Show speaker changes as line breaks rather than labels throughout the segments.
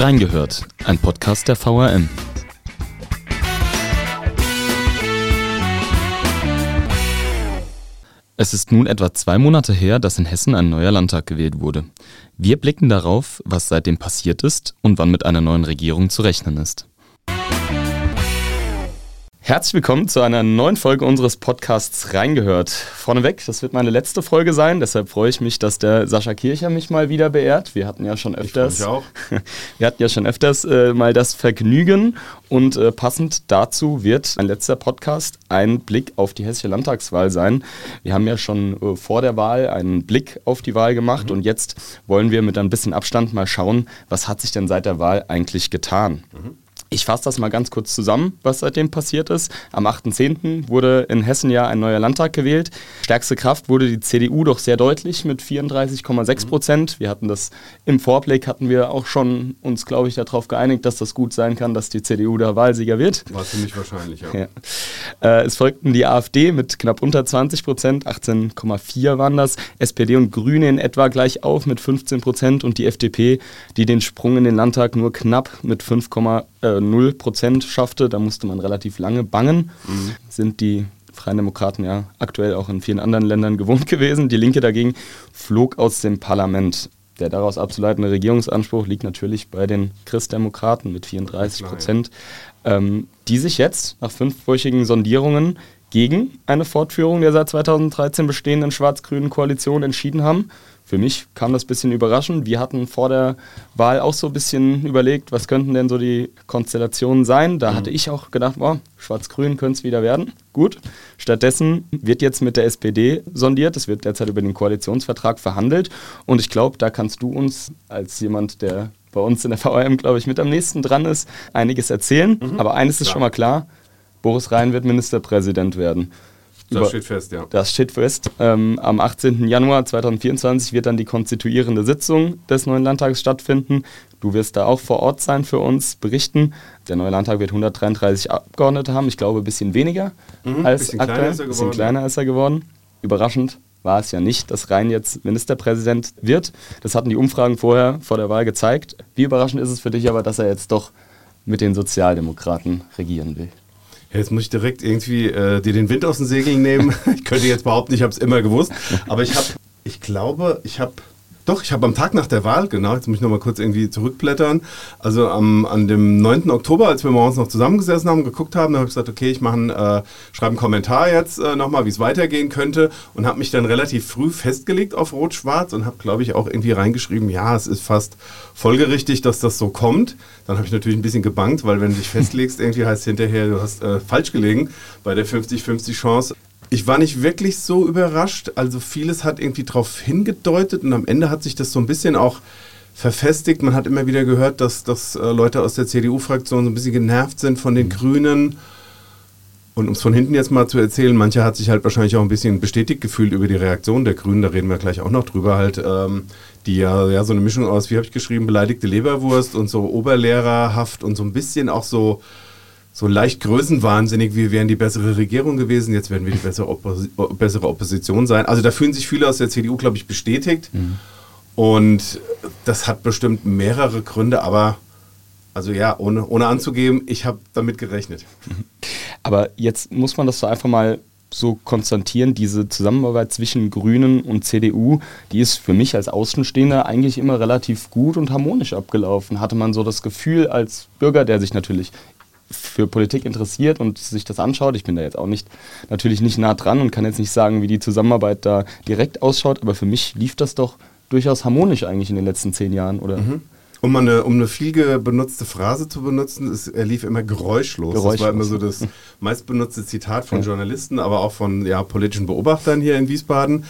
Reingehört, ein Podcast der VRM. Es ist nun etwa zwei Monate her, dass in Hessen ein neuer Landtag gewählt wurde. Wir blicken darauf, was seitdem passiert ist und wann mit einer neuen Regierung zu rechnen ist. Herzlich willkommen zu einer neuen Folge unseres Podcasts Reingehört. Vorneweg, das wird meine letzte Folge sein, deshalb freue ich mich, dass der Sascha Kircher mich mal wieder beehrt. Wir hatten ja schon öfters,
ich auch.
wir hatten ja schon öfters äh, mal das Vergnügen und äh, passend dazu wird ein letzter Podcast ein Blick auf die hessische Landtagswahl sein. Wir haben ja schon äh, vor der Wahl einen Blick auf die Wahl gemacht mhm. und jetzt wollen wir mit ein bisschen Abstand mal schauen, was hat sich denn seit der Wahl eigentlich getan. Mhm. Ich fasse das mal ganz kurz zusammen, was seitdem passiert ist. Am 8.10. wurde in Hessen ja ein neuer Landtag gewählt. Stärkste Kraft wurde die CDU doch sehr deutlich mit 34,6 Prozent. Wir hatten das im Vorblick, hatten wir auch schon uns, glaube ich, darauf geeinigt, dass das gut sein kann, dass die CDU der Wahlsieger wird.
War ziemlich wahrscheinlich, ja.
ja. Äh, es folgten die AfD mit knapp unter 20 Prozent, 18,4 waren das. SPD und Grüne in etwa gleich auf mit 15 Prozent und die FDP, die den Sprung in den Landtag nur knapp mit 5,5 äh, 0% schaffte, da musste man relativ lange bangen, mhm. sind die Freien Demokraten ja aktuell auch in vielen anderen Ländern gewohnt gewesen. Die Linke dagegen flog aus dem Parlament. Der daraus abzuleitende Regierungsanspruch liegt natürlich bei den Christdemokraten mit 34 Prozent, ähm, die sich jetzt nach fünfwöchigen Sondierungen gegen eine Fortführung der seit 2013 bestehenden schwarz-grünen Koalition entschieden haben. Für mich kam das ein bisschen überraschend. Wir hatten vor der Wahl auch so ein bisschen überlegt, was könnten denn so die Konstellationen sein. Da mhm. hatte ich auch gedacht, boah, schwarz-grün könnte es wieder werden. Gut. Stattdessen wird jetzt mit der SPD sondiert. Es wird derzeit über den Koalitionsvertrag verhandelt. Und ich glaube, da kannst du uns als jemand, der bei uns in der VRM, glaube ich, mit am nächsten dran ist, einiges erzählen. Mhm. Aber eines ist klar. schon mal klar, Boris Rhein wird Ministerpräsident werden.
Das steht fest, ja.
Das steht fest. Ähm, am 18. Januar 2024 wird dann die konstituierende Sitzung des neuen Landtags stattfinden. Du wirst da auch vor Ort sein für uns, berichten. Der neue Landtag wird 133 Abgeordnete haben. Ich glaube, ein bisschen weniger mhm, als bisschen aktuell. Kleiner ist er geworden. bisschen kleiner ist er geworden. Überraschend war es ja nicht, dass Rhein jetzt Ministerpräsident wird. Das hatten die Umfragen vorher vor der Wahl gezeigt. Wie überraschend ist es für dich aber, dass er jetzt doch mit den Sozialdemokraten regieren will?
Jetzt muss ich direkt irgendwie äh, dir den Wind aus den Segeln nehmen. ich könnte jetzt behaupten, ich habe es immer gewusst. Aber ich habe, ich glaube, ich habe doch, ich habe am Tag nach der Wahl, genau, jetzt muss ich nochmal kurz irgendwie zurückblättern. Also am, an dem 9. Oktober, als wir morgens noch zusammengesessen haben, geguckt haben, habe ich gesagt, okay, ich äh, schreibe einen Kommentar jetzt äh, nochmal, wie es weitergehen könnte und habe mich dann relativ früh festgelegt auf Rot-Schwarz und habe, glaube ich, auch irgendwie reingeschrieben, ja, es ist fast folgerichtig, dass das so kommt. Dann habe ich natürlich ein bisschen gebankt, weil wenn du dich festlegst, irgendwie heißt es hinterher, du hast äh, falsch gelegen bei der 50-50 Chance. Ich war nicht wirklich so überrascht. Also vieles hat irgendwie darauf hingedeutet und am Ende hat sich das so ein bisschen auch verfestigt. Man hat immer wieder gehört, dass, dass äh, Leute aus der CDU-Fraktion so ein bisschen genervt sind von den mhm. Grünen. Und um es von hinten jetzt mal zu erzählen, mancher hat sich halt wahrscheinlich auch ein bisschen bestätigt gefühlt über die Reaktion der Grünen, da reden wir gleich auch noch drüber, halt, ähm, die ja, ja so eine Mischung aus, wie habe ich geschrieben, beleidigte Leberwurst und so oberlehrerhaft und so ein bisschen auch so, so leicht größenwahnsinnig, wir wären die bessere Regierung gewesen, jetzt werden wir die bessere, Oppos bessere Opposition sein. Also da fühlen sich viele aus der CDU, glaube ich, bestätigt. Mhm. Und das hat bestimmt mehrere Gründe, aber also ja, ohne, ohne anzugeben, ich habe damit gerechnet.
Aber jetzt muss man das so einfach mal so konstatieren, diese Zusammenarbeit zwischen Grünen und CDU, die ist für mich als Außenstehender eigentlich immer relativ gut und harmonisch abgelaufen. Hatte man so das Gefühl als Bürger, der sich natürlich für Politik interessiert und sich das anschaut. Ich bin da jetzt auch nicht natürlich nicht nah dran und kann jetzt nicht sagen, wie die Zusammenarbeit da direkt ausschaut, aber für mich lief das doch durchaus harmonisch eigentlich in den letzten zehn Jahren, oder?
Mhm. Um eine, um eine viel benutzte Phrase zu benutzen, ist, er lief immer geräuschlos. geräuschlos. Das war immer so das meistbenutzte Zitat von ja. Journalisten, aber auch von ja, politischen Beobachtern hier in Wiesbaden.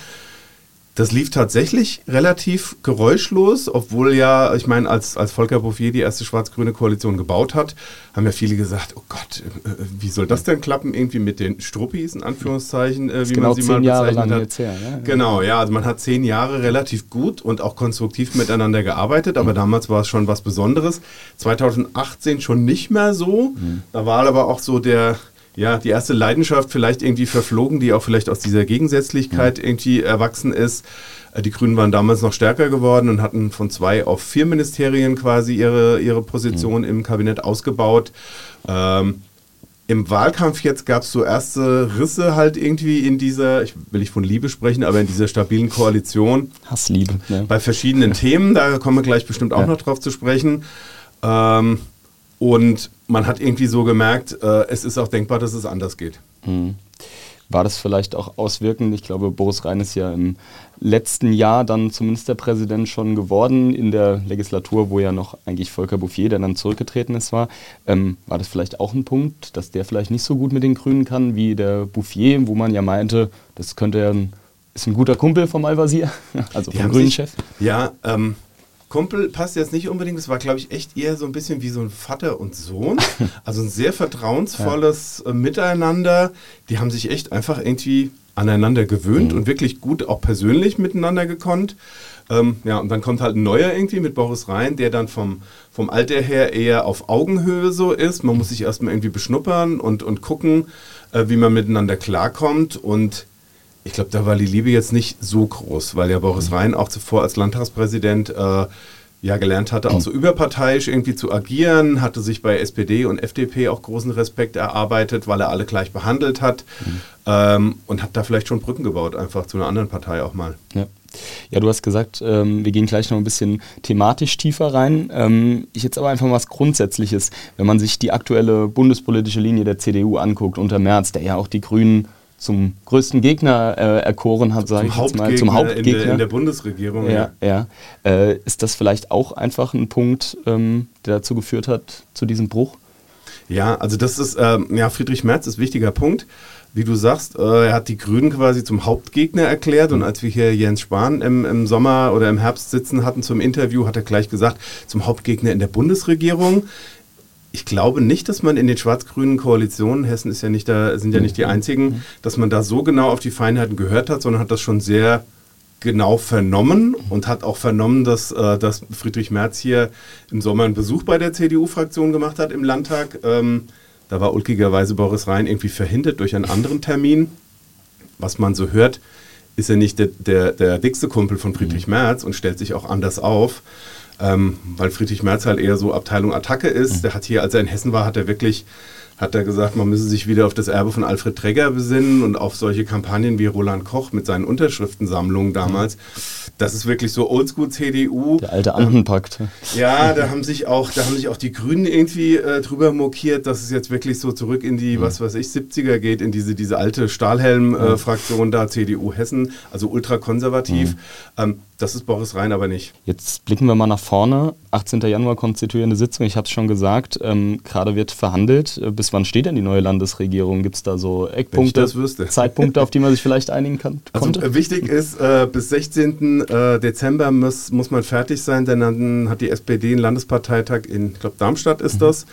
Das lief tatsächlich relativ geräuschlos, obwohl ja, ich meine, als, als Volker Bouffier die erste schwarz-grüne Koalition gebaut hat, haben ja viele gesagt, oh Gott, äh, wie soll das denn klappen, irgendwie mit den Struppis, in Anführungszeichen, äh, wie genau man sie mal bezeichnet Jahre hat. Her, ne? Genau, ja, also man hat zehn Jahre relativ gut und auch konstruktiv miteinander gearbeitet, aber mhm. damals war es schon was Besonderes. 2018 schon nicht mehr so, mhm. da war aber auch so der ja, die erste Leidenschaft vielleicht irgendwie verflogen, die auch vielleicht aus dieser Gegensätzlichkeit mhm. irgendwie erwachsen ist. Äh, die Grünen waren damals noch stärker geworden und hatten von zwei auf vier Ministerien quasi ihre, ihre Position mhm. im Kabinett ausgebaut. Ähm, im Wahlkampf jetzt gab es so erste Risse halt irgendwie in dieser, ich will nicht von Liebe sprechen, aber in dieser stabilen Koalition.
Hassliebe.
Ja. Bei verschiedenen Themen, da kommen wir gleich bestimmt auch ja. noch drauf zu sprechen. Ähm, und man hat irgendwie so gemerkt, äh, es ist auch denkbar, dass es anders geht. Mhm
war das vielleicht auch auswirkend. Ich glaube, Boris Rhein ist ja im letzten Jahr dann zum Ministerpräsident schon geworden, in der Legislatur, wo ja noch eigentlich Volker Bouffier, der dann zurückgetreten ist, war. Ähm, war das vielleicht auch ein Punkt, dass der vielleicht nicht so gut mit den Grünen kann wie der Bouffier, wo man ja meinte, das könnte ja ein, ist ein guter Kumpel vom Al-Wazir, also vom grünen Chef?
Ja, ähm, Kumpel passt jetzt nicht unbedingt. Es war, glaube ich, echt eher so ein bisschen wie so ein Vater und Sohn. Also ein sehr vertrauensvolles ja. Äh, Miteinander. Die haben sich echt einfach irgendwie aneinander gewöhnt mhm. und wirklich gut auch persönlich miteinander gekonnt. Ähm, ja, und dann kommt halt ein neuer irgendwie mit Boris Rhein, der dann vom, vom Alter her eher auf Augenhöhe so ist. Man muss sich erstmal irgendwie beschnuppern und, und gucken, äh, wie man miteinander klarkommt. Und ich glaube, da war die Liebe jetzt nicht so groß, weil ja Boris mhm. Rhein auch zuvor als Landtagspräsident äh, ja gelernt hatte, auch mhm. so überparteiisch irgendwie zu agieren, hatte sich bei SPD und FDP auch großen Respekt erarbeitet, weil er alle gleich behandelt hat mhm. ähm, und hat da vielleicht schon Brücken gebaut, einfach zu einer anderen Partei auch mal.
Ja. Ja, du hast gesagt, ähm, wir gehen gleich noch ein bisschen thematisch tiefer rein. Ähm, ich jetzt aber einfach mal was Grundsätzliches. Wenn man sich die aktuelle bundespolitische Linie der CDU anguckt unter Merz, der ja auch die Grünen zum größten Gegner äh, erkoren hat, sage ich jetzt mal,
zum Hauptgegner in der, in der Bundesregierung.
Ja, ja. ja. Äh, ist das vielleicht auch einfach ein Punkt, ähm, der dazu geführt hat, zu diesem Bruch?
Ja, also das ist, ähm, ja, Friedrich Merz ist ein wichtiger Punkt. Wie du sagst, äh, er hat die Grünen quasi zum Hauptgegner erklärt und als wir hier Jens Spahn im, im Sommer oder im Herbst sitzen hatten zum Interview, hat er gleich gesagt, zum Hauptgegner in der Bundesregierung ich glaube nicht, dass man in den schwarz-grünen Koalitionen, Hessen ist ja nicht da, sind ja nicht die einzigen, dass man da so genau auf die Feinheiten gehört hat, sondern hat das schon sehr genau vernommen und hat auch vernommen, dass, äh, dass Friedrich Merz hier im Sommer einen Besuch bei der CDU-Fraktion gemacht hat im Landtag. Ähm, da war ulkigerweise Boris Rhein irgendwie verhindert durch einen anderen Termin. Was man so hört, ist er nicht der, der, der dickste Kumpel von Friedrich mhm. Merz und stellt sich auch anders auf ähm, weil Friedrich Merz halt eher so Abteilung Attacke ist. Mhm. Der hat hier, als er in Hessen war, hat er wirklich hat er gesagt, man müsse sich wieder auf das Erbe von Alfred Träger besinnen und auf solche Kampagnen wie Roland Koch mit seinen Unterschriftensammlungen damals. Das ist wirklich so Oldschool-CDU.
Der alte Andenpakt.
Ja, da haben sich auch, da haben sich auch die Grünen irgendwie äh, drüber mokiert, dass es jetzt wirklich so zurück in die, was weiß ich, 70er geht, in diese, diese alte Stahlhelm-Fraktion äh, da, CDU Hessen, also ultrakonservativ. Mhm. Ähm, das ist Boris Rhein aber nicht.
Jetzt blicken wir mal nach vorne. 18. Januar konstituierende Sitzung, ich habe es schon gesagt, ähm, gerade wird verhandelt. Äh, bis wann steht denn die neue Landesregierung? Gibt es da so Eckpunkte, Zeitpunkte, auf die man sich vielleicht einigen kann?
Also konnte? Also, wichtig ist, äh, bis 16. Äh, Dezember muss, muss man fertig sein, denn dann hat die SPD einen Landesparteitag in, ich glaube, Darmstadt ist mhm. das.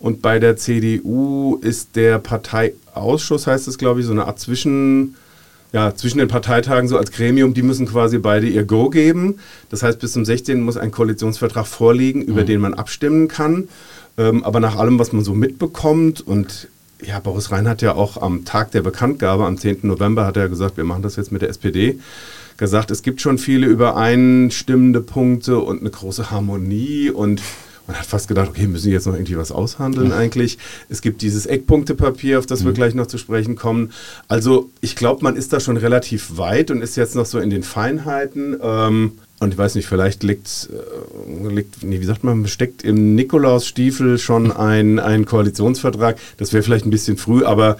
Und bei der CDU ist der Parteiausschuss, heißt es, glaube ich, so eine Art Zwischen ja, zwischen den Parteitagen so als Gremium, die müssen quasi beide ihr Go geben. Das heißt, bis zum 16. muss ein Koalitionsvertrag vorliegen, über mhm. den man abstimmen kann. Ähm, aber nach allem, was man so mitbekommt und ja, Boris Rhein hat ja auch am Tag der Bekanntgabe, am 10. November, hat er gesagt, wir machen das jetzt mit der SPD, gesagt, es gibt schon viele übereinstimmende Punkte und eine große Harmonie und man hat fast gedacht, okay, müssen wir jetzt noch irgendwie was aushandeln ja. eigentlich. Es gibt dieses Eckpunktepapier, auf das mhm. wir gleich noch zu sprechen kommen. Also ich glaube, man ist da schon relativ weit und ist jetzt noch so in den Feinheiten. Ähm, und ich weiß nicht, vielleicht liegt, äh, liegt nee, wie sagt man, steckt im Nikolausstiefel schon ein, ein Koalitionsvertrag. Das wäre vielleicht ein bisschen früh, aber,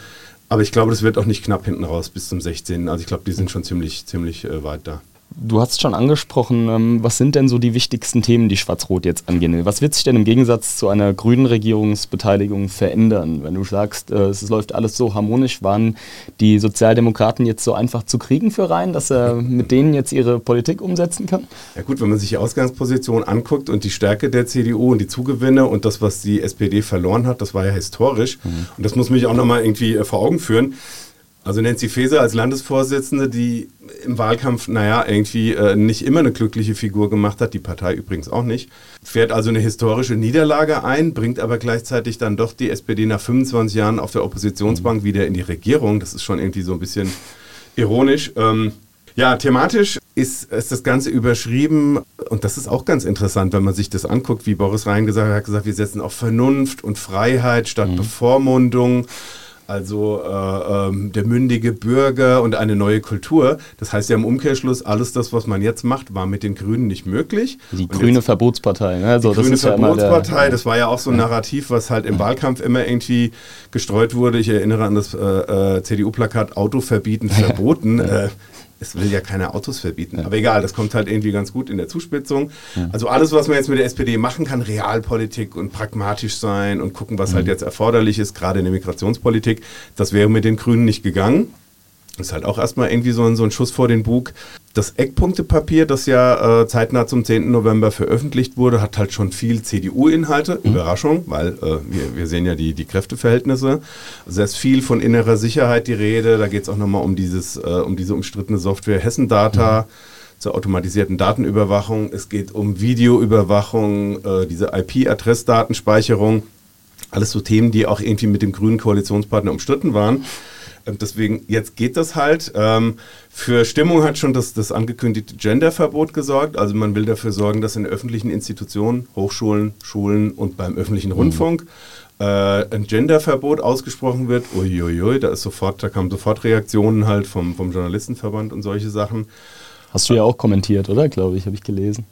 aber ich glaube, das wird auch nicht knapp hinten raus bis zum 16. Also ich glaube, die sind schon ziemlich, ziemlich äh, weit da.
Du hast schon angesprochen, ähm, was sind denn so die wichtigsten Themen, die Schwarz-Rot jetzt angehen will? Was wird sich denn im Gegensatz zu einer grünen Regierungsbeteiligung verändern? Wenn du sagst, äh, es läuft alles so harmonisch, waren die Sozialdemokraten jetzt so einfach zu kriegen für Rhein, dass er mit denen jetzt ihre Politik umsetzen kann?
Ja gut, wenn man sich die Ausgangsposition anguckt und die Stärke der CDU und die Zugewinne und das, was die SPD verloren hat, das war ja historisch. Mhm. Und das muss mich auch nochmal irgendwie äh, vor Augen führen Also Nancy Faeser als Landesvorsitzende, die im Wahlkampf, naja, irgendwie äh, nicht immer eine glückliche Figur gemacht hat, die Partei übrigens auch nicht, fährt also eine historische Niederlage ein, bringt aber gleichzeitig dann doch die SPD nach 25 Jahren auf der Oppositionsbank mhm. wieder in die Regierung. Das ist schon irgendwie so ein bisschen ironisch. Ähm, ja, thematisch ist, ist das Ganze überschrieben und das ist auch ganz interessant, wenn man sich das anguckt, wie Boris Rhein gesagt hat, hat gesagt, wir setzen auf Vernunft und Freiheit statt mhm. Bevormundung also äh, ähm, der mündige Bürger und eine neue Kultur. Das heißt ja im Umkehrschluss, alles das, was man jetzt macht, war mit den Grünen nicht möglich.
Die und grüne jetzt, Verbotspartei. Ne?
Also, die grüne Verbotspartei, ja das war ja auch so ein Narrativ, was halt im Wahlkampf immer irgendwie gestreut wurde. Ich erinnere an das äh, äh, CDU-Plakat Auto verbieten, verboten. Ja. Es will ja keine Autos verbieten. Ja. Aber egal, das kommt halt irgendwie ganz gut in der Zuspitzung. Ja. Also alles, was man jetzt mit der SPD machen kann, Realpolitik und pragmatisch sein und gucken, was mhm. halt jetzt erforderlich ist, gerade in der Migrationspolitik, das wäre mit den Grünen nicht gegangen. Das ist halt auch erstmal irgendwie so ein, so ein Schuss vor den Bug. Das Eckpunktepapier, das ja äh, zeitnah zum 10. November veröffentlicht wurde, hat halt schon viel CDU-Inhalte. Mhm. Überraschung, weil äh, wir, wir sehen ja die, die Kräfteverhältnisse. Also es ist viel von innerer Sicherheit die Rede. Da geht es auch nochmal um, dieses, äh, um diese umstrittene Software Hessen Data. Mhm zur automatisierten Datenüberwachung. Es geht um Videoüberwachung, äh, diese IP-Adressdatenspeicherung. Alles so Themen, die auch irgendwie mit dem grünen Koalitionspartner umstritten waren. Ähm, deswegen, jetzt geht das halt. Ähm, für Stimmung hat schon das, das angekündigte Genderverbot gesorgt. Also man will dafür sorgen, dass in öffentlichen Institutionen, Hochschulen, Schulen und beim öffentlichen mhm. Rundfunk äh, ein Genderverbot ausgesprochen wird. Uiuiui, da ist sofort, da kamen sofort Reaktionen halt vom, vom Journalistenverband und solche Sachen.
Hast du ja auch kommentiert, oder? Glaube ich, habe ich gelesen.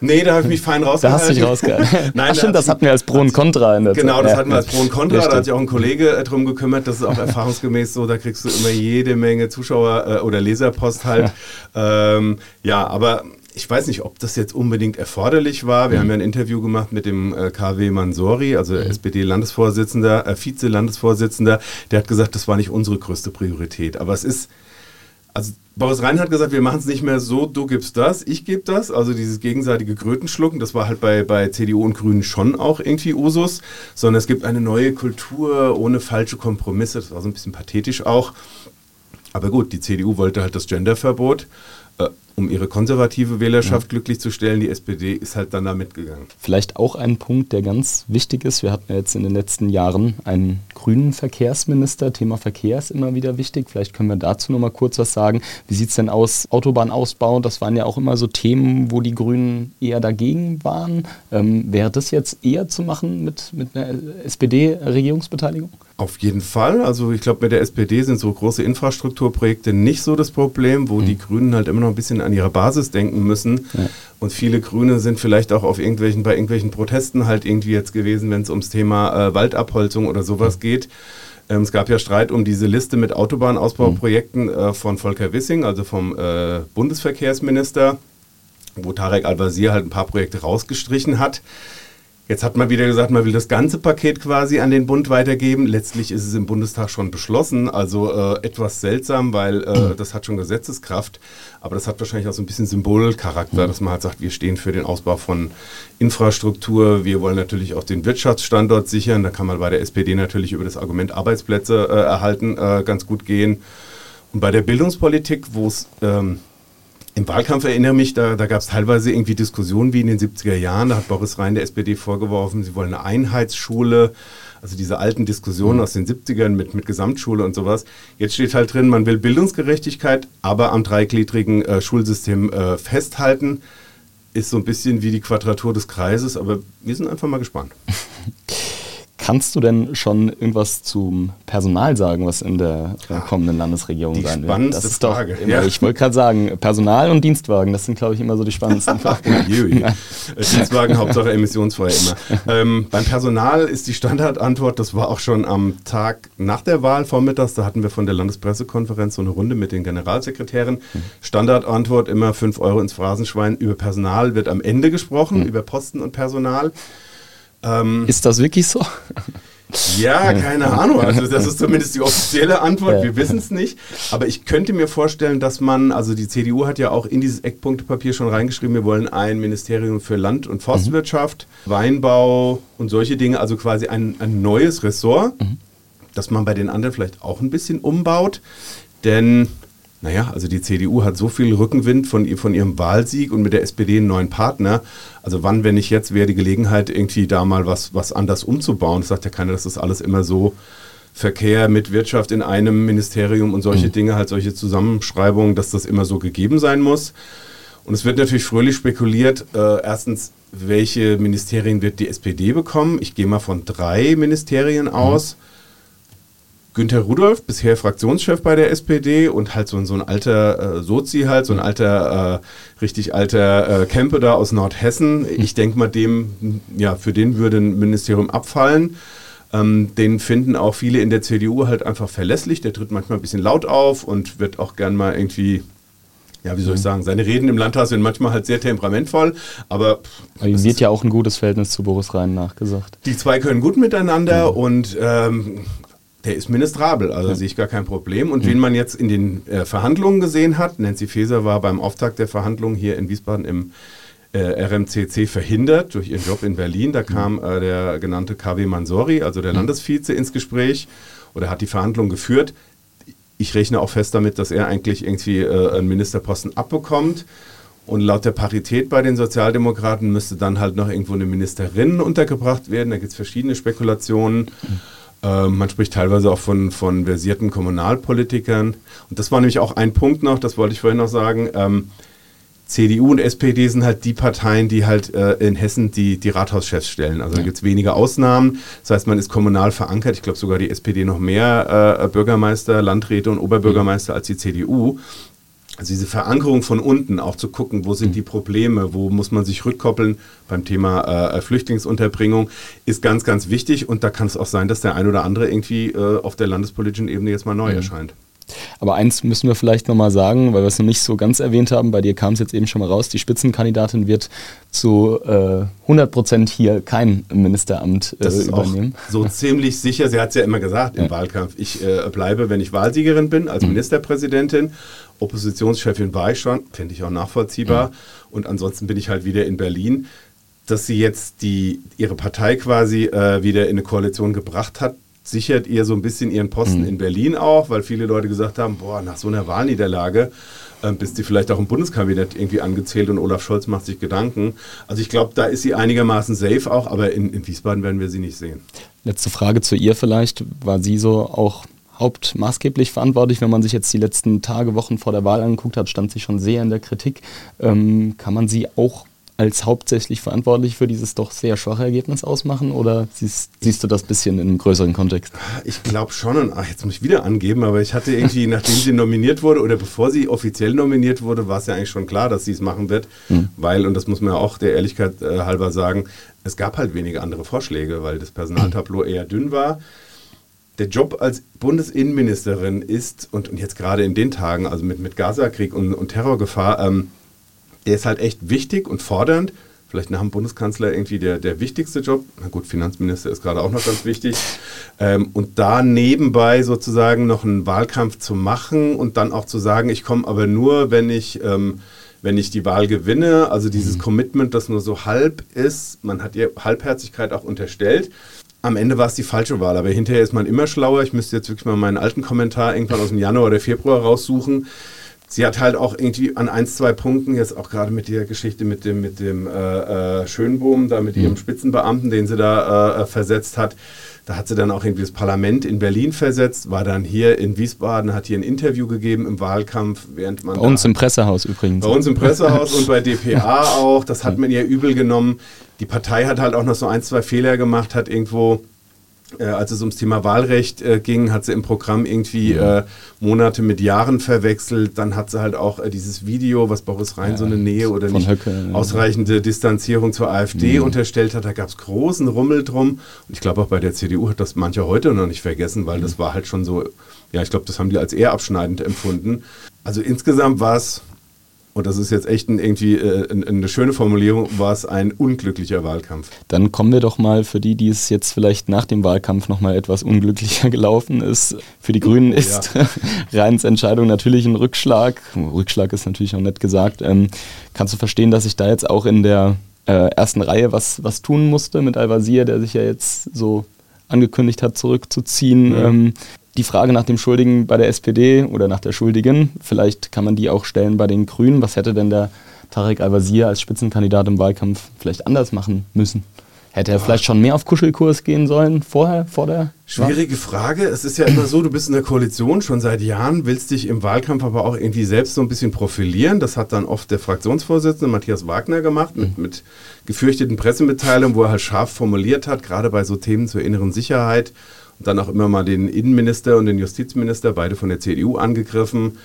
Nee, da habe ich mich fein rausgehalten.
Da hast du dich rausgehalten. Nein, Ach stimmt, das hatten wir als Pro und Contra in
der Genau, Zeit. das hatten wir als Pro und Contra. Da hat sich auch ein Kollege äh, drum gekümmert. Das ist auch erfahrungsgemäß so. Da kriegst du immer jede Menge Zuschauer äh, oder Leserpost halt. Ja. Ähm, ja, aber ich weiß nicht, ob das jetzt unbedingt erforderlich war. Wir mhm. haben ja ein Interview gemacht mit dem äh, KW Mansori, also mhm. SPD-Landesvorsitzender, äh, Vize-Landesvorsitzender. Der hat gesagt, das war nicht unsere größte Priorität. Aber es ist also Boris Rhein hat gesagt, wir machen es nicht mehr so, du gibst das, ich gebe das. Also dieses gegenseitige Krötenschlucken, das war halt bei, bei CDU und Grünen schon auch irgendwie Usus, sondern es gibt eine neue Kultur ohne falsche Kompromisse. Das war so ein bisschen pathetisch auch. Aber gut, die CDU wollte halt das Genderverbot um ihre konservative Wählerschaft ja. glücklich zu stellen. Die SPD ist halt dann da mitgegangen.
Vielleicht auch ein Punkt, der ganz wichtig ist. Wir hatten ja jetzt in den letzten Jahren einen grünen Verkehrsminister. Thema Verkehr ist immer wieder wichtig. Vielleicht können wir dazu noch mal kurz was sagen. Wie sieht es denn aus? Autobahnausbau, das waren ja auch immer so Themen, wo die Grünen eher dagegen waren. Ähm, wäre das jetzt eher zu machen mit, mit einer SPD-Regierungsbeteiligung?
Auf jeden Fall. Also ich glaube, mit der SPD sind so große Infrastrukturprojekte nicht so das Problem, wo mhm. die Grünen halt immer noch ein bisschen an ihre Basis denken müssen. Ja. Und viele Grüne sind vielleicht auch auf irgendwelchen, bei irgendwelchen Protesten halt irgendwie jetzt gewesen, wenn es ums Thema äh, Waldabholzung oder sowas mhm. geht. Ähm, es gab ja Streit um diese Liste mit Autobahnausbauprojekten äh, von Volker Wissing, also vom äh, Bundesverkehrsminister, wo Tarek Al-Wazir halt ein paar Projekte rausgestrichen hat. Jetzt hat man wieder gesagt, man will das ganze Paket quasi an den Bund weitergeben. Letztlich ist es im Bundestag schon beschlossen, also äh, etwas seltsam, weil äh, das hat schon Gesetzeskraft, aber das hat wahrscheinlich auch so ein bisschen Symbolcharakter, dass man halt sagt, wir stehen für den Ausbau von Infrastruktur, wir wollen natürlich auch den Wirtschaftsstandort sichern. Da kann man bei der SPD natürlich über das Argument Arbeitsplätze äh, erhalten äh, ganz gut gehen. Und bei der Bildungspolitik, wo es ähm, im Wahlkampf erinnere mich, da, da gab es teilweise irgendwie Diskussionen wie in den 70er Jahren. Da hat Boris Rhein der SPD vorgeworfen, sie wollen eine Einheitsschule. Also diese alten Diskussionen mhm. aus den 70ern mit, mit Gesamtschule und sowas. Jetzt steht halt drin, man will Bildungsgerechtigkeit, aber am dreigliedrigen äh, Schulsystem äh, festhalten. Ist so ein bisschen wie die Quadratur des Kreises, aber wir sind einfach mal gespannt.
Kannst du denn schon irgendwas zum Personal sagen, was in der äh, kommenden Landesregierung
die
sein
wird? Spannendste das ist Frage.
Immer, ja. Ich wollte gerade sagen, Personal und Dienstwagen, das sind, glaube ich, immer so die spannendsten Fragen.
Dienstwagen, Hauptsache emissionsfrei immer. Ähm, beim Personal ist die Standardantwort, das war auch schon am Tag nach der Wahl vormittags, da hatten wir von der Landespressekonferenz so eine Runde mit den Generalsekretären. Mhm. Standardantwort immer 5 Euro ins Phrasenschwein. Über Personal wird am Ende gesprochen, mhm. über Posten und Personal.
Ähm, ist das wirklich so?
Ja, keine Ahnung. Also das ist zumindest die offizielle Antwort. Wir wissen es nicht. Aber ich könnte mir vorstellen, dass man, also die CDU hat ja auch in dieses Eckpunktepapier schon reingeschrieben, wir wollen ein Ministerium für Land- und Forstwirtschaft, mhm. Weinbau und solche Dinge, also quasi ein, ein neues Ressort. Mhm dass man bei den anderen vielleicht auch ein bisschen umbaut. Denn, naja, also die CDU hat so viel Rückenwind von, von ihrem Wahlsieg und mit der SPD einen neuen Partner. Also wann, wenn nicht jetzt, wäre die Gelegenheit, irgendwie da mal was, was anders umzubauen. Das sagt ja keiner, dass das alles immer so Verkehr mit Wirtschaft in einem Ministerium und solche mhm. Dinge, halt solche Zusammenschreibungen, dass das immer so gegeben sein muss. Und es wird natürlich fröhlich spekuliert, äh, erstens, welche Ministerien wird die SPD bekommen? Ich gehe mal von drei Ministerien mhm. aus. Mhm. Günther Rudolph, bisher Fraktionschef bei der SPD und halt so, so ein alter äh, Sozi halt, so ein alter, äh, richtig alter äh, Campe da aus Nordhessen. Mhm. Ich denke mal, dem, ja, für den würde ein Ministerium abfallen. Ähm, den finden auch viele in der CDU halt einfach verlässlich. Der tritt manchmal ein bisschen laut auf und wird auch gern mal irgendwie ja, wie soll ich sagen, seine Reden im Landtag sind manchmal halt sehr temperamentvoll, aber.
aber ihm wird ja auch ein gutes Verhältnis zu Boris Rhein nachgesagt.
Die zwei können gut miteinander ja. und ähm, der ist ministrabel, also ja. sehe ich gar kein Problem. Und ja. wen man jetzt in den äh, Verhandlungen gesehen hat, Nancy Faeser war beim Auftakt der Verhandlungen hier in Wiesbaden im äh, RMCC verhindert durch ihren Job in Berlin. Da kam äh, der genannte KW Mansori, also der Landesvize, ins Gespräch oder hat die Verhandlungen geführt. Ich rechne auch fest damit, dass er eigentlich irgendwie äh, einen Ministerposten abbekommt. Und laut der Parität bei den Sozialdemokraten müsste dann halt noch irgendwo eine Ministerin untergebracht werden. Da gibt es verschiedene Spekulationen. Mhm. Man spricht teilweise auch von, von versierten Kommunalpolitikern. Und das war nämlich auch ein Punkt noch, das wollte ich vorhin noch sagen. Ähm, CDU und SPD sind halt die Parteien, die halt äh, in Hessen die, die Rathauschefs stellen. Also ja. da gibt es wenige Ausnahmen. Das heißt, man ist kommunal verankert. Ich glaube sogar die SPD noch mehr äh, Bürgermeister, Landräte und Oberbürgermeister mhm. als die CDU. Also diese Verankerung von unten, auch zu gucken, wo sind mhm. die Probleme, wo muss man sich rückkoppeln beim Thema äh, Flüchtlingsunterbringung, ist ganz, ganz wichtig. Und da kann es auch sein, dass der ein oder andere irgendwie äh, auf der landespolitischen Ebene jetzt mal neu mhm. erscheint.
Aber eins müssen wir vielleicht nochmal sagen, weil wir es noch nicht so ganz erwähnt haben, bei dir kam es jetzt eben schon mal raus, die Spitzenkandidatin wird zu äh, 100 Prozent hier kein Ministeramt äh, das übernehmen.
so ziemlich sicher, sie hat es ja immer gesagt im ja. Wahlkampf, ich äh, bleibe, wenn ich Wahlsiegerin bin, als mhm. Ministerpräsidentin. Oppositionschefin war ich schon, finde ich auch nachvollziehbar. Mhm. Und ansonsten bin ich halt wieder in Berlin. Dass sie jetzt die, ihre Partei quasi äh, wieder in eine Koalition gebracht hat, sichert ihr so ein bisschen ihren Posten mhm. in Berlin auch, weil viele Leute gesagt haben, boah, nach so einer Wahlniederlage äh, bist du vielleicht auch im Bundeskabinett irgendwie angezählt und Olaf Scholz macht sich Gedanken. Also ich glaube, da ist sie einigermaßen safe auch, aber in, in Wiesbaden werden wir sie nicht sehen.
Letzte Frage zu ihr vielleicht. War sie so auch hauptmaßgeblich verantwortlich. Wenn man sich jetzt die letzten Tage, Wochen vor der Wahl angeguckt hat, stand sie schon sehr in der Kritik. Ähm, kann man sie auch als hauptsächlich verantwortlich für dieses doch sehr schwache Ergebnis ausmachen oder siehst, siehst du das bisschen in einem größeren Kontext?
Ich glaube schon und ach, jetzt muss ich wieder angeben, aber ich hatte irgendwie, nachdem sie nominiert wurde oder bevor sie offiziell nominiert wurde, war es ja eigentlich schon klar, dass sie es machen wird, mhm. weil, und das muss man ja auch der Ehrlichkeit äh, halber sagen, es gab halt wenige andere Vorschläge, weil das Personaltableau eher dünn war der Job als Bundesinnenministerin ist, und, und jetzt gerade in den Tagen, also mit, mit Gaza-Krieg und, und Terrorgefahr, ähm, der ist halt echt wichtig und fordernd. Vielleicht nach dem Bundeskanzler irgendwie der, der wichtigste Job. Na gut, Finanzminister ist gerade auch noch ganz wichtig. Ähm, und da nebenbei sozusagen noch einen Wahlkampf zu machen und dann auch zu sagen, ich komme aber nur, wenn ich, ähm, wenn ich die Wahl gewinne. Also dieses mhm. Commitment, das nur so halb ist. Man hat ihr Halbherzigkeit auch unterstellt. Am Ende war es die falsche Wahl, aber hinterher ist man immer schlauer. Ich müsste jetzt wirklich mal meinen alten Kommentar irgendwann aus dem Januar oder Februar raussuchen sie hat halt auch irgendwie an ein, zwei Punkten, jetzt auch gerade mit der Geschichte mit dem, mit dem äh, äh, Schönbohm, da mit mhm. ihrem Spitzenbeamten, den sie da äh, äh, versetzt hat, da hat sie dann auch irgendwie das Parlament in Berlin versetzt, war dann hier in Wiesbaden, hat hier ein Interview gegeben im Wahlkampf, während man.
Bei uns im Pressehaus übrigens.
Bei uns im Pressehaus und bei dpa auch. Das hat man ihr übel genommen. Die Partei hat halt auch noch so ein, zwei Fehler gemacht, hat irgendwo äh, als es ums Thema Wahlrecht äh, ging, hat sie im Programm irgendwie mhm. äh, Monate mit Jahren verwechselt. Dann hat sie halt auch äh, dieses Video, was Boris Rhein ja, so eine Nähe oder nicht Höcke, ausreichende Distanzierung zur AfD mhm. unterstellt hat. Da gab es großen Rummel drum. Und ich glaube auch bei der CDU hat das mancher heute noch nicht vergessen, weil mhm. das war halt schon so, ja, ich glaube, das haben die als eher abschneidend empfunden. Also insgesamt war es und das ist jetzt echt ein, irgendwie äh, eine schöne Formulierung, war es ein unglücklicher Wahlkampf.
Dann kommen wir doch mal für die, die es jetzt vielleicht nach dem Wahlkampf nochmal etwas unglücklicher gelaufen ist. Für die Grünen ist ja. Reins Entscheidung natürlich ein Rückschlag. Rückschlag ist natürlich auch nett gesagt. Ähm, kannst du verstehen, dass ich da jetzt auch in der äh, ersten Reihe was, was tun musste mit Al-Wazir, der sich ja jetzt so angekündigt hat, zurückzuziehen.
Mhm.
Ähm, die Frage nach dem Schuldigen bei der SPD oder nach der Schuldigen, vielleicht kann man die auch stellen bei den Grünen. Was hätte denn der Tarek Al-Wazir als Spitzenkandidat im Wahlkampf vielleicht anders machen müssen? Hätte er vielleicht schon mehr auf Kuschelkurs gehen sollen vorher, vor der
Schwierige Frage. Es ist ja immer so, du bist in der Koalition schon seit Jahren, willst dich im Wahlkampf aber auch irgendwie selbst so ein bisschen profilieren. Das hat dann oft der Fraktionsvorsitzende Matthias Wagner gemacht mit, mit gefürchteten Pressemitteilungen, wo er halt scharf formuliert hat, gerade bei so Themen zur inneren Sicherheit. Und dann auch immer mal den Innenminister und den Justizminister, beide von der CDU, angegriffen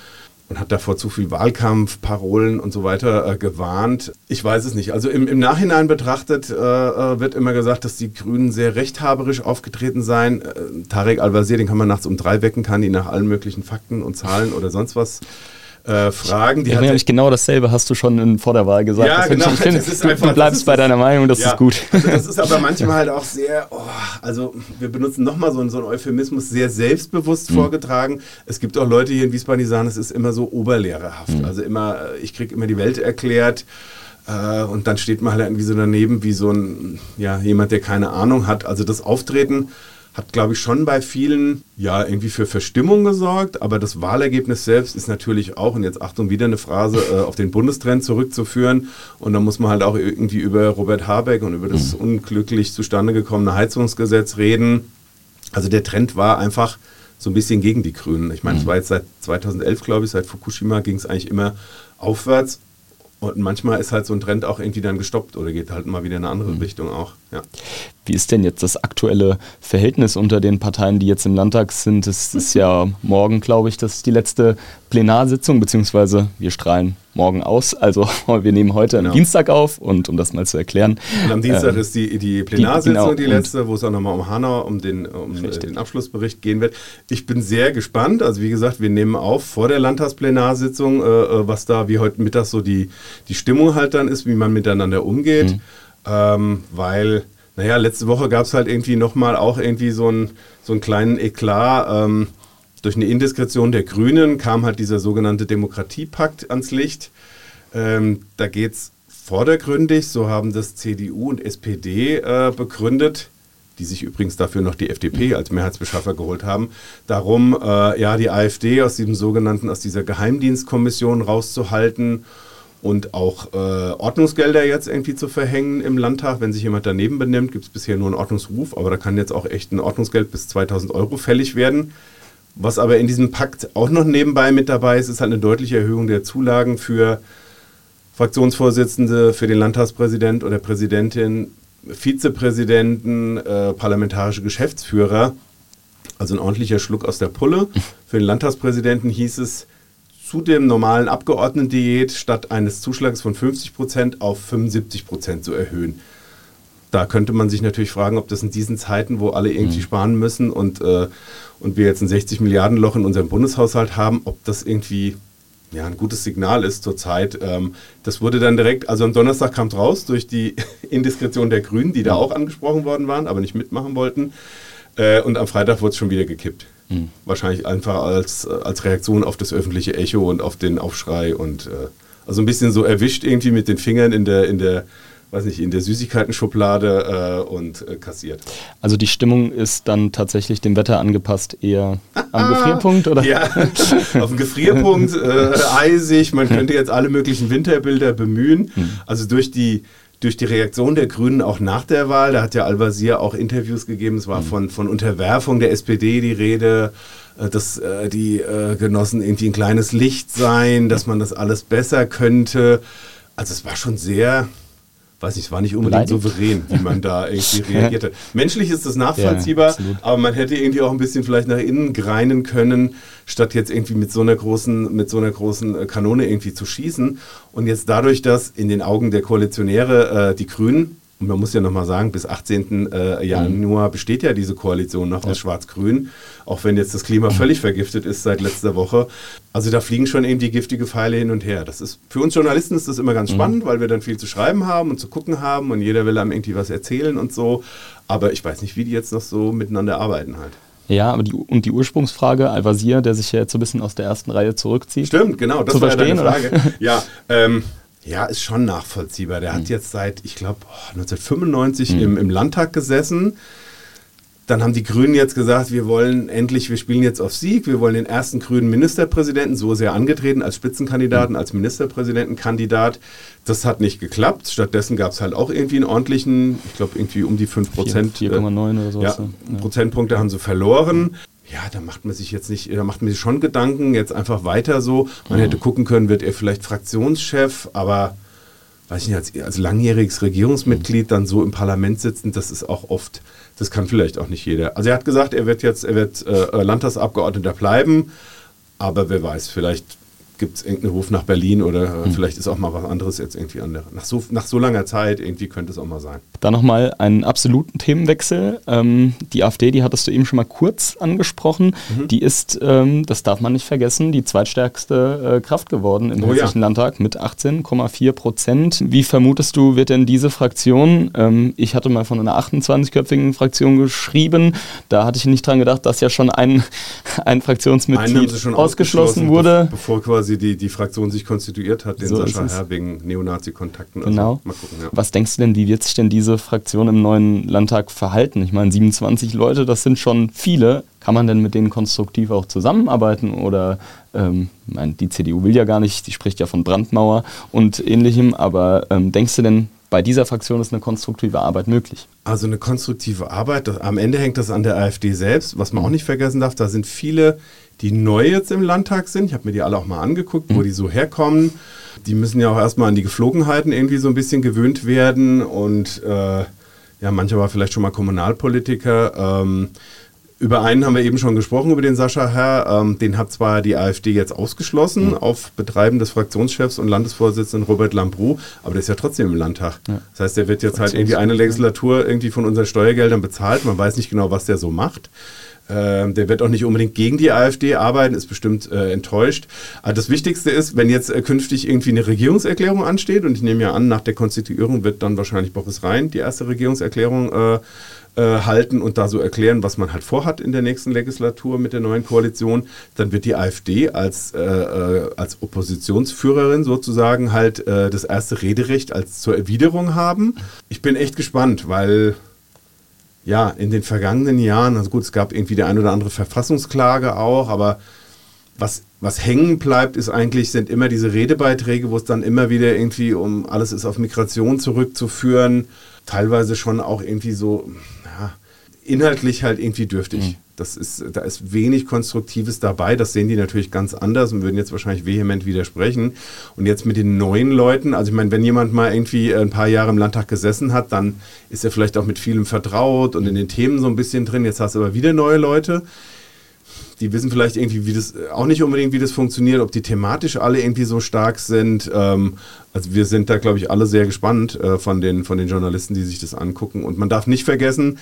und hat davor zu viel Wahlkampf, Parolen und so weiter äh, gewarnt. Ich weiß es nicht. Also im, im Nachhinein betrachtet äh, äh, wird immer gesagt, dass die Grünen sehr rechthaberisch aufgetreten seien. Äh, Tarek Al-Wazir, den kann man nachts um drei wecken, kann ihn nach allen möglichen Fakten und Zahlen oder sonst was äh, Fragen.
Die ja, nämlich genau dasselbe hast du schon vor der Wahl gesagt.
Ja,
das
genau.
Ich, ich finde, du, du bleibst bei deiner Meinung, das
ja,
ist gut.
Also das ist aber manchmal halt auch sehr, oh, also wir benutzen nochmal so, so einen Euphemismus, sehr selbstbewusst mhm. vorgetragen. Es gibt auch Leute hier in Wiesbaden, die sagen, es ist immer so oberlehrerhaft. Mhm. Also immer, ich kriege immer die Welt erklärt. Äh, und dann steht man halt irgendwie so daneben wie so ein, ja, jemand, der keine Ahnung hat. Also das Auftreten hat, glaube ich, schon bei vielen ja irgendwie für Verstimmung gesorgt, aber das Wahlergebnis selbst ist natürlich auch, und jetzt Achtung, wieder eine Phrase, äh, auf den Bundestrend zurückzuführen. Und da muss man halt auch irgendwie über Robert Habeck und über das mhm. unglücklich zustande gekommene Heizungsgesetz reden. Also der Trend war einfach so ein bisschen gegen die Grünen. Ich meine, es mhm. war jetzt seit 2011, glaube ich, seit Fukushima ging es eigentlich immer aufwärts. Und manchmal ist halt so ein Trend auch irgendwie dann gestoppt oder geht halt mal wieder in eine andere mhm. Richtung auch. Ja.
Wie ist denn jetzt das aktuelle Verhältnis unter den Parteien, die jetzt im Landtag sind? Es ist ja morgen, glaube ich, das ist die letzte Plenarsitzung, beziehungsweise wir strahlen morgen aus. Also wir nehmen heute genau. am Dienstag auf und um das mal zu erklären.
Und am Dienstag äh, ist die, die Plenarsitzung die, genau, die letzte, wo es auch nochmal um Hanau, um, den, um den Abschlussbericht gehen wird. Ich bin sehr gespannt. Also wie gesagt, wir nehmen auf vor der Landtagsplenarsitzung, äh, äh was da wie heute Mittag so die, die Stimmung halt dann ist, wie man miteinander umgeht. Mhm. Ähm, weil naja, letzte Woche gab es halt irgendwie nochmal auch irgendwie so, ein, so einen kleinen Eklat. Ähm, durch eine Indiskretion der Grünen kam halt dieser sogenannte Demokratiepakt ans Licht. Ähm, da geht es vordergründig, so haben das CDU und SPD äh, begründet, die sich übrigens dafür noch die FDP als Mehrheitsbeschaffer geholt haben, darum, äh, ja, die AfD aus diesem sogenannten, aus dieser Geheimdienstkommission rauszuhalten und auch äh, Ordnungsgelder jetzt irgendwie zu verhängen im Landtag. Wenn sich jemand daneben benimmt, gibt es bisher nur einen Ordnungsruf, aber da kann jetzt auch echt ein Ordnungsgeld bis 2000 Euro fällig werden. Was aber in diesem Pakt auch noch nebenbei mit dabei ist, ist halt eine deutliche Erhöhung der Zulagen für Fraktionsvorsitzende, für den Landtagspräsident oder Präsidentin, Vizepräsidenten, äh, parlamentarische Geschäftsführer. Also ein ordentlicher Schluck aus der Pulle. Für den Landtagspräsidenten hieß es, zu dem normalen Abgeordnetendiät statt eines Zuschlags von 50 Prozent auf 75 Prozent zu erhöhen. Da könnte man sich natürlich fragen, ob das in diesen Zeiten, wo alle irgendwie mhm. sparen müssen und, äh, und wir jetzt ein 60 Milliarden Loch in unserem Bundeshaushalt haben, ob das irgendwie ja, ein gutes Signal ist zurzeit. Ähm, das wurde dann direkt, also am Donnerstag kam es raus durch die Indiskretion der Grünen, die da mhm. auch angesprochen worden waren, aber nicht mitmachen wollten. Äh, und am Freitag wurde es schon wieder gekippt. Mhm. Wahrscheinlich einfach als, als Reaktion auf das öffentliche Echo und auf den Aufschrei und äh, also ein bisschen so erwischt irgendwie mit den Fingern in der, in der, weiß nicht, in der Süßigkeiten-Schublade äh, und äh, kassiert.
Also die Stimmung ist dann tatsächlich dem Wetter angepasst, eher am Gefrierpunkt, oder?
Ja, auf dem Gefrierpunkt, äh, eisig, man könnte jetzt alle möglichen Winterbilder bemühen. Mhm. Also durch die durch die Reaktion der Grünen auch nach der Wahl, da hat ja Al-Wazir auch Interviews gegeben, es war mhm. von, von Unterwerfung der SPD die Rede, äh, dass äh, die äh, Genossen irgendwie ein kleines Licht seien, dass man das alles besser könnte. Also es war schon sehr, weiß nicht, es war nicht unbedingt Beleidigt. souverän, wie man da irgendwie reagierte. Menschlich ist das nachvollziehbar, ja, aber man hätte irgendwie auch ein bisschen vielleicht nach innen greinen können, statt jetzt irgendwie mit so einer großen, mit so einer großen äh, Kanone irgendwie zu schießen. Und jetzt dadurch, dass in den Augen der Koalitionäre äh, die Grünen und man muss ja nochmal sagen, bis 18. Äh, Januar besteht ja diese Koalition noch ja. aus Schwarz-Grün, auch wenn jetzt das Klima völlig vergiftet ist seit letzter Woche. Also da fliegen schon eben die giftige Pfeile hin und her. Das ist für uns Journalisten ist das immer ganz mhm. spannend, weil wir dann viel zu schreiben haben und zu gucken haben und jeder will einem irgendwie was erzählen und so. Aber ich weiß nicht, wie die jetzt noch so miteinander arbeiten halt.
Ja, aber die, und die Ursprungsfrage, Al-Wazir, der sich ja jetzt so ein bisschen aus der ersten Reihe zurückzieht.
Stimmt, genau, das war ja Frage. Ja, ähm, ja, ist schon nachvollziehbar. Der mhm. hat jetzt seit, ich glaube, 1995 mhm. im, im Landtag gesessen. Dann haben die Grünen jetzt gesagt, wir wollen endlich, wir spielen jetzt auf Sieg, wir wollen den ersten grünen Ministerpräsidenten, so sehr angetreten als Spitzenkandidaten, als Ministerpräsidentenkandidat. Das hat nicht geklappt. Stattdessen gab es halt auch irgendwie einen ordentlichen, ich glaube irgendwie um die 5 Prozent.
4,9 oder so.
Ja, ja, Prozentpunkte haben sie verloren. Ja, da macht man sich jetzt nicht, da macht man sich schon Gedanken, jetzt einfach weiter so. Man mhm. hätte gucken können, wird er vielleicht Fraktionschef, aber weiß ich nicht, als, als langjähriges Regierungsmitglied dann so im Parlament sitzen, das ist auch oft das kann vielleicht auch nicht jeder. Also er hat gesagt, er wird jetzt, er wird äh, Landtagsabgeordneter bleiben, aber wer weiß, vielleicht gibt es irgendeinen Ruf nach Berlin oder mhm. vielleicht ist auch mal was anderes jetzt irgendwie andere. Nach so, nach so langer Zeit irgendwie könnte es auch mal sein.
Dann nochmal einen absoluten Themenwechsel. Ähm, die AfD, die hattest du eben schon mal kurz angesprochen. Mhm. Die ist, ähm, das darf man nicht vergessen, die zweitstärkste äh, Kraft geworden im oh, Hessischen ja. Landtag mit 18,4 Prozent. Wie vermutest du, wird denn diese Fraktion, ähm, ich hatte mal von einer 28-köpfigen Fraktion geschrieben, da hatte ich nicht dran gedacht, dass ja schon ein, ein Fraktionsmitglied ausgeschlossen, ausgeschlossen wurde.
Bevor quasi quasi die, die Fraktion sich konstituiert hat, den so Sascha Herr wegen Neonazi-Kontakten.
Also genau. Also, gucken, ja. Was denkst du denn, wie wird sich denn diese Fraktion im neuen Landtag verhalten? Ich meine, 27 Leute, das sind schon viele. Kann man denn mit denen konstruktiv auch zusammenarbeiten? Oder, ähm, mein, die CDU will ja gar nicht, die spricht ja von Brandmauer und ähnlichem, aber ähm, denkst du denn, bei dieser Fraktion ist eine konstruktive Arbeit möglich.
Also eine konstruktive Arbeit, das, am Ende hängt das an der AfD selbst. Was man auch nicht vergessen darf, da sind viele die neu jetzt im Landtag sind. Ich habe mir die alle auch mal angeguckt, mhm. wo die so herkommen. Die müssen ja auch erstmal an die Geflogenheiten irgendwie so ein bisschen gewöhnt werden. Und äh, ja, mancher war vielleicht schon mal Kommunalpolitiker. Ähm, über einen haben wir eben schon gesprochen, über den Sascha Herr. Ähm, den hat zwar die AfD jetzt ausgeschlossen mhm. auf Betreiben des Fraktionschefs und Landesvorsitzenden Robert Lambrou, aber der ist ja trotzdem im Landtag. Ja. Das heißt, der wird jetzt halt irgendwie eine Legislatur irgendwie von unseren Steuergeldern bezahlt. Man weiß nicht genau, was der so macht. Ähm, der wird auch nicht unbedingt gegen die AfD arbeiten, ist bestimmt äh, enttäuscht. Aber das Wichtigste ist, wenn jetzt äh, künftig irgendwie eine Regierungserklärung ansteht, und ich nehme ja an, nach der Konstituierung wird dann wahrscheinlich Boris Rhein die erste Regierungserklärung äh, äh, halten und da so erklären, was man halt vorhat in der nächsten Legislatur mit der neuen Koalition, dann wird die AfD als, äh, äh, als Oppositionsführerin sozusagen halt das erste Rederecht als zur Erwiderung haben. Ich bin echt gespannt, weil ja, in den vergangenen Jahren, also gut, es gab irgendwie die ein oder andere Verfassungsklage auch, aber was, was hängen bleibt, ist eigentlich, sind immer diese Redebeiträge, wo es dann immer wieder irgendwie um alles ist auf Migration zurückzuführen, teilweise schon auch irgendwie so, inhaltlich halt irgendwie dürftig. Mhm. Das ist, da ist wenig Konstruktives dabei. Das sehen die natürlich ganz anders und würden jetzt wahrscheinlich vehement widersprechen. Und jetzt mit den neuen Leuten, also ich meine, wenn jemand mal irgendwie ein paar Jahre im Landtag gesessen hat, dann ist er vielleicht auch mit vielem vertraut und in den Themen so ein bisschen drin. Jetzt hast du aber wieder neue Leute die wissen vielleicht irgendwie, wie das, auch nicht unbedingt, wie das funktioniert, ob die thematisch alle irgendwie so stark sind. Ähm, also wir sind da, glaube ich, alle sehr gespannt äh, von, den, von den Journalisten, die sich das angucken. Und man darf nicht vergessen,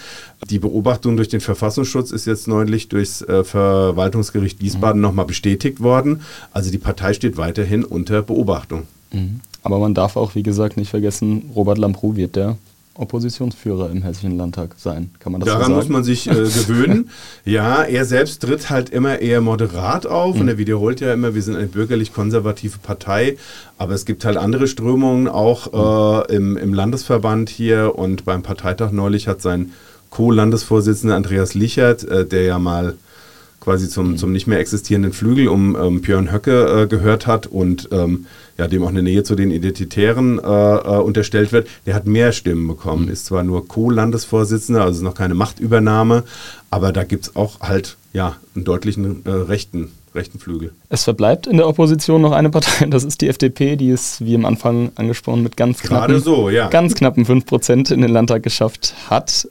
die Beobachtung durch den Verfassungsschutz ist jetzt neulich durchs äh, Verwaltungsgericht Wiesbaden mhm. nochmal bestätigt worden. Also die Partei steht weiterhin unter Beobachtung.
Mhm. Aber man darf auch, wie gesagt, nicht vergessen, Robert Lambrou wird der Oppositionsführer im Hessischen Landtag sein. Kann man das
Daran
so
muss man sich äh, gewöhnen. ja, er selbst tritt halt immer eher moderat auf mhm. und er wiederholt ja immer, wir sind eine bürgerlich-konservative Partei, aber es gibt halt andere Strömungen auch äh, im, im Landesverband hier und beim Parteitag neulich hat sein Co-Landesvorsitzender Andreas Lichert, äh, der ja mal quasi zum, mhm. zum nicht mehr existierenden Flügel um ähm, Björn Höcke äh, gehört hat und ähm, ja, dem auch eine Nähe zu den Identitären äh, äh, unterstellt wird, der hat mehr Stimmen bekommen. Mhm. Ist zwar nur Co-Landesvorsitzender, also ist noch keine Machtübernahme, aber da gibt es auch halt ja, einen deutlichen äh, rechten rechten Flügel.
Es verbleibt in der Opposition noch eine Partei, das ist die FDP, die es, wie am Anfang angesprochen, mit ganz knappen,
so, ja.
ganz knappen 5% in den Landtag geschafft hat.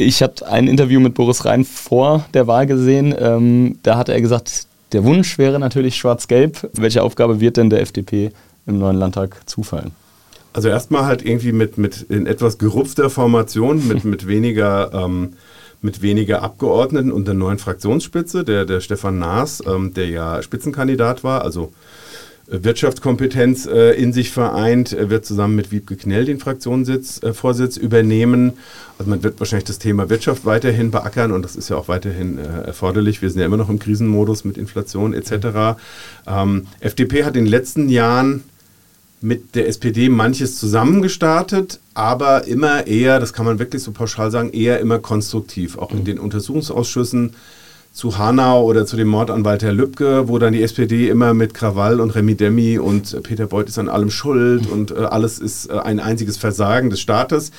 Ich habe ein Interview mit Boris Rhein vor der Wahl gesehen. Ähm, da hat er gesagt, der Wunsch wäre natürlich schwarz-gelb. Welche Aufgabe wird denn der FDP im neuen Landtag zufallen?
Also erstmal halt irgendwie mit, mit in etwas gerupfter Formation, mit, mit weniger ähm, mit weniger Abgeordneten und der neuen Fraktionsspitze, der, der Stefan Naas, ähm, der ja Spitzenkandidat war, also Wirtschaftskompetenz äh, in sich vereint, er wird zusammen mit Wiebke Knell den Fraktionsvorsitz äh, übernehmen. Also man wird wahrscheinlich das Thema Wirtschaft weiterhin beackern und das ist ja auch weiterhin äh, erforderlich. Wir sind ja immer noch im Krisenmodus mit Inflation etc. Ähm, FDP hat in den letzten Jahren mit der SPD manches zusammengestartet, aber immer eher, das kann man wirklich so pauschal sagen, eher immer konstruktiv. Auch in den Untersuchungsausschüssen zu Hanau oder zu dem Mord an Walter Lübcke, wo dann die SPD immer mit Krawall und Remi Demi und Peter Beuth ist an allem schuld und äh, alles ist äh, ein einziges Versagen des Staates.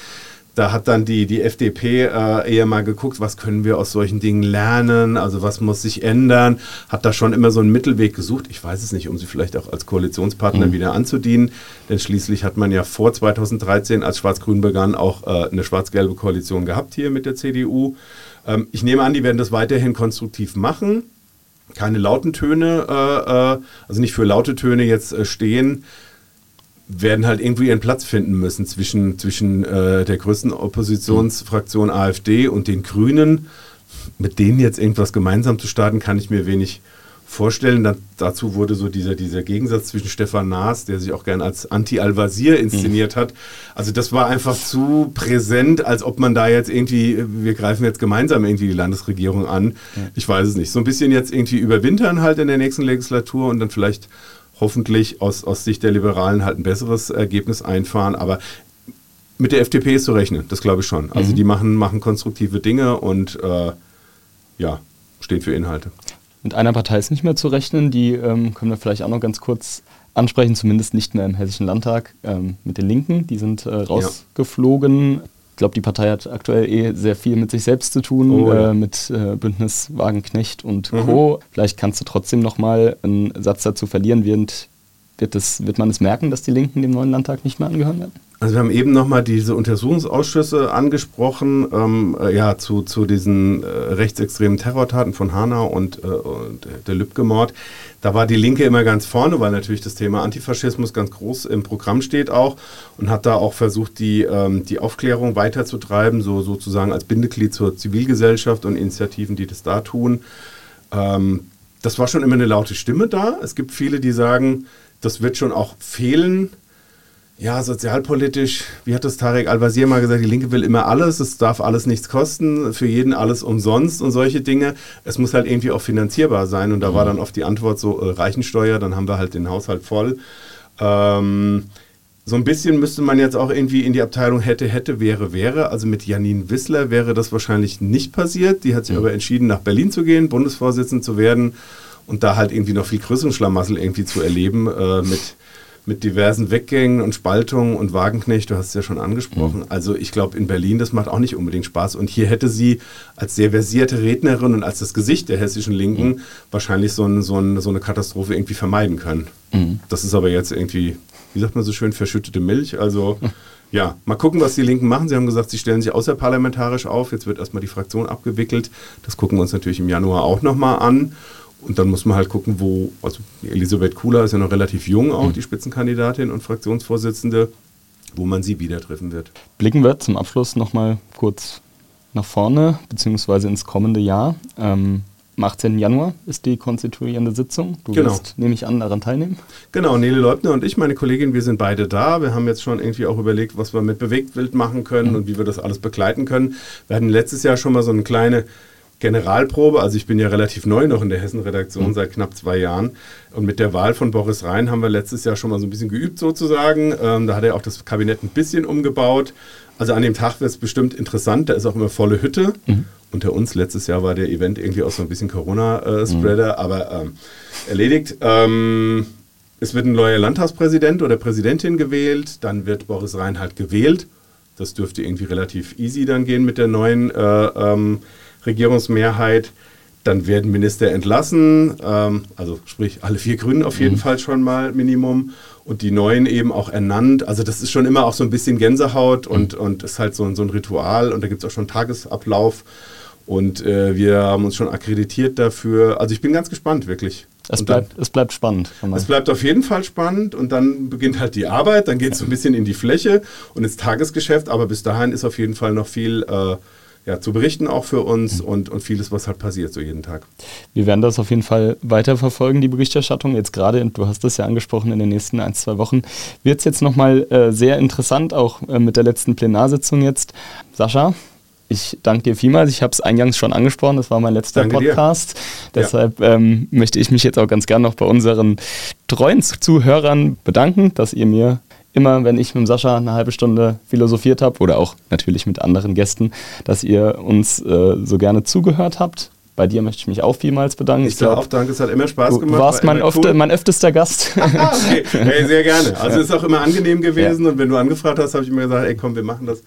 Da hat dann die, die FDP äh, eher mal geguckt, was können wir aus solchen Dingen lernen, also was muss sich ändern, hat da schon immer so einen Mittelweg gesucht. Ich weiß es nicht, um sie vielleicht auch als Koalitionspartner mhm. wieder anzudienen, denn schließlich hat man ja vor 2013, als Schwarz-Grün begann, auch äh, eine schwarz-gelbe Koalition gehabt hier mit der CDU. Ähm, ich nehme an, die werden das weiterhin konstruktiv machen keine lauten Töne, äh, äh, also nicht für laute Töne jetzt äh, stehen werden halt irgendwie ihren Platz finden müssen zwischen, zwischen äh, der größten Oppositionsfraktion AfD und den Grünen. Mit denen jetzt irgendwas gemeinsam zu starten, kann ich mir wenig vorstellen. Da, dazu wurde so dieser, dieser Gegensatz zwischen Stefan Naas, der sich auch gern als Anti-Al-Wazir inszeniert mhm. hat. Also das war einfach zu präsent, als ob man da jetzt irgendwie, wir greifen jetzt gemeinsam irgendwie die Landesregierung an. Ja. Ich weiß es nicht. So ein bisschen jetzt irgendwie überwintern halt in der nächsten Legislatur und dann vielleicht hoffentlich aus, aus Sicht der Liberalen halt ein besseres Ergebnis einfahren. Aber mit der FDP ist zu rechnen, das glaube ich schon. Also mhm. die machen, machen konstruktive Dinge und äh, ja, stehen für Inhalte.
Mit einer Partei ist nicht mehr zu rechnen, die ähm, können wir vielleicht auch noch ganz kurz ansprechen, zumindest nicht mehr im Hessischen Landtag, ähm, mit den Linken. Die sind äh, rausgeflogen. Ja glaube, die Partei hat aktuell eh sehr viel mit sich selbst zu tun, oh, ja. äh, mit äh, Bündnis Wagenknecht und mhm. Co. Vielleicht kannst du trotzdem noch mal einen Satz dazu verlieren, während wird, das, wird man es merken, dass die Linken dem neuen Landtag nicht mehr angehören werden?
Also wir haben eben nochmal diese Untersuchungsausschüsse angesprochen, ähm, äh, ja, zu, zu diesen äh, rechtsextremen Terrortaten von Hanau und, äh, und der Lübcke-Mord. Da war die Linke immer ganz vorne, weil natürlich das Thema Antifaschismus ganz groß im Programm steht auch und hat da auch versucht, die, ähm, die Aufklärung weiterzutreiben, so sozusagen als Bindeglied zur Zivilgesellschaft und Initiativen, die das da tun. Ähm, das war schon immer eine laute Stimme da. Es gibt viele, die sagen, das wird schon auch fehlen, ja, sozialpolitisch, wie hat das Tarek Al-Wazir mal gesagt, die Linke will immer alles, es darf alles nichts kosten, für jeden alles umsonst und solche Dinge. Es muss halt irgendwie auch finanzierbar sein und da mhm. war dann oft die Antwort so äh, Reichensteuer, dann haben wir halt den Haushalt voll. Ähm, so ein bisschen müsste man jetzt auch irgendwie in die Abteilung hätte, hätte, wäre, wäre. Also mit Janine Wissler wäre das wahrscheinlich nicht passiert. Die hat sich mhm. aber entschieden, nach Berlin zu gehen, Bundesvorsitzende zu werden und da halt irgendwie noch viel größeren Schlamassel irgendwie zu erleben äh, mit mit diversen Weggängen und Spaltungen und Wagenknecht, du hast es ja schon angesprochen. Mhm. Also ich glaube, in Berlin, das macht auch nicht unbedingt Spaß. Und hier hätte sie als sehr versierte Rednerin und als das Gesicht der hessischen Linken mhm. wahrscheinlich so, ein, so, ein, so, eine Katastrophe irgendwie vermeiden können. Mhm. Das ist aber jetzt irgendwie, wie sagt man so schön, verschüttete Milch. Also ja, mal gucken, was die Linken machen. Sie haben gesagt, sie stellen sich außerparlamentarisch auf. Jetzt wird erstmal die Fraktion abgewickelt. Das gucken wir uns natürlich im Januar auch nochmal an. Und dann muss man halt gucken, wo, also Elisabeth Kula ist ja noch relativ jung, auch mhm. die Spitzenkandidatin und Fraktionsvorsitzende, wo man sie wieder treffen wird.
Blicken wir zum Abschluss nochmal kurz nach vorne, beziehungsweise ins kommende Jahr. Ähm, am 18. Januar ist die konstituierende Sitzung. Du genau. wirst, nehme ich an, daran teilnehmen.
Genau, Nele Leutner und ich, meine Kollegin, wir sind beide da. Wir haben jetzt schon irgendwie auch überlegt, was wir mit Bewegtbild machen können mhm. und wie wir das alles begleiten können. Wir hatten letztes Jahr schon mal so eine kleine Generalprobe. Also ich bin ja relativ neu noch in der Hessen-Redaktion mhm. seit knapp zwei Jahren. Und mit der Wahl von Boris Rhein haben wir letztes Jahr schon mal so ein bisschen geübt sozusagen. Ähm, da hat er auch das Kabinett ein bisschen umgebaut. Also an dem Tag wird es bestimmt interessant. Da ist auch immer volle Hütte. Mhm. Unter uns letztes Jahr war der Event irgendwie auch so ein bisschen Corona-Spreader, mhm. aber ähm, erledigt. Ähm, es wird ein neuer Landtagspräsident oder Präsidentin gewählt. Dann wird Boris Rhein halt gewählt. Das dürfte irgendwie relativ easy dann gehen mit der neuen äh, ähm, Regierungsmehrheit. Dann werden Minister entlassen, ähm, also sprich alle vier Grünen auf jeden mhm. Fall schon mal Minimum und die neuen eben auch ernannt. Also das ist schon immer auch so ein bisschen Gänsehaut und, mhm. und ist halt so, so ein Ritual und da gibt es auch schon Tagesablauf und äh, wir haben uns schon akkreditiert dafür. Also ich bin ganz gespannt, wirklich.
Es bleibt, dann, es bleibt spannend.
Es bleibt auf jeden Fall spannend und dann beginnt halt die Arbeit, dann geht es so ein bisschen in die Fläche und ins Tagesgeschäft, aber bis dahin ist auf jeden Fall noch viel... Äh, ja, zu berichten auch für uns und, und vieles, was halt passiert so jeden Tag.
Wir werden das auf jeden Fall weiterverfolgen, die Berichterstattung. Jetzt gerade, du hast es ja angesprochen, in den nächsten ein, zwei Wochen wird es jetzt nochmal äh, sehr interessant, auch äh, mit der letzten Plenarsitzung jetzt. Sascha, Ich danke dir vielmals. Ich habe es eingangs schon angesprochen. Das war mein letzter danke Podcast. Dir. Deshalb ja. ähm, möchte ich mich jetzt auch ganz gern noch bei unseren treuen Zuhörern bedanken, dass ihr mir immer, wenn ich mit Sascha eine halbe Stunde philosophiert habe oder auch natürlich mit anderen Gästen, dass ihr uns äh, so gerne zugehört habt. Bei dir möchte ich mich auch vielmals bedanken.
Ich, ich glaube auch, danke, es hat immer Spaß gemacht.
Du warst mein, cool. mein öftester Gast.
Ah, okay, hey, sehr gerne. Also ja. ist auch immer angenehm gewesen ja. und wenn du angefragt hast, habe ich immer gesagt, ey komm, wir machen das.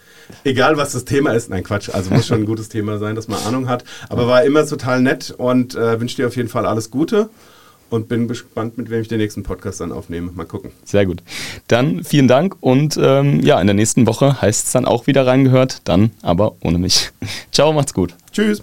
Egal was das Thema ist. Nein, Quatsch. Also muss schon ein gutes Thema sein, dass man Ahnung hat. Aber war immer total nett und äh, wünsche dir auf jeden Fall alles Gute und bin gespannt, mit wem ich den nächsten Podcast dann aufnehme. Mal gucken.
Sehr gut. Dann vielen Dank und ähm, ja, in der nächsten Woche heißt es dann auch wieder reingehört, dann aber ohne mich. Ciao, macht's gut.
Tschüss.